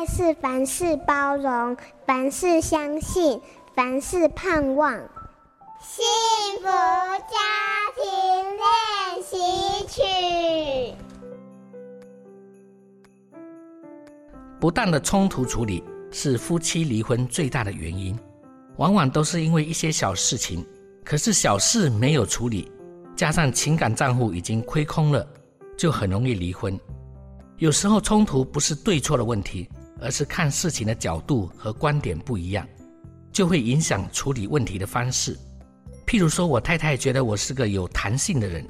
爱是凡事包容，凡事相信，凡事盼望。幸福家庭练习曲。不当的冲突处理是夫妻离婚最大的原因，往往都是因为一些小事情，可是小事没有处理，加上情感账户已经亏空了，就很容易离婚。有时候冲突不是对错的问题，而是看事情的角度和观点不一样，就会影响处理问题的方式。譬如说，我太太觉得我是个有弹性的人，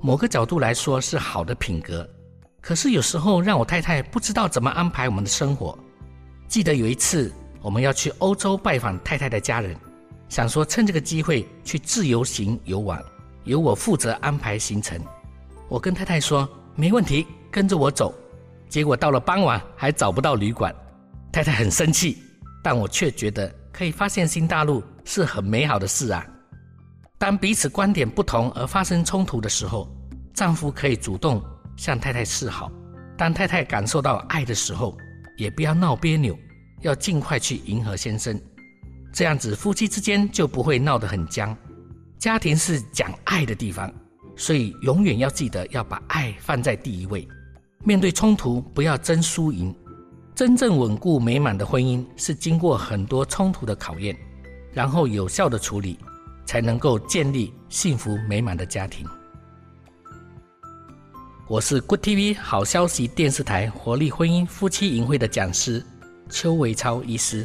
某个角度来说是好的品格。可是有时候让我太太不知道怎么安排我们的生活。记得有一次我们要去欧洲拜访太太的家人，想说趁这个机会去自由行游玩，由我负责安排行程。我跟太太说没问题，跟着我走。结果到了傍晚还找不到旅馆，太太很生气，但我却觉得可以发现新大陆是很美好的事啊。当彼此观点不同而发生冲突的时候，丈夫可以主动向太太示好；当太太感受到爱的时候，也不要闹别扭，要尽快去迎合先生。这样子夫妻之间就不会闹得很僵。家庭是讲爱的地方，所以永远要记得要把爱放在第一位。面对冲突，不要争输赢。真正稳固美满的婚姻是经过很多冲突的考验，然后有效的处理。才能够建立幸福美满的家庭。我是 Good TV 好消息电视台活力婚姻夫妻营会的讲师邱维超医师。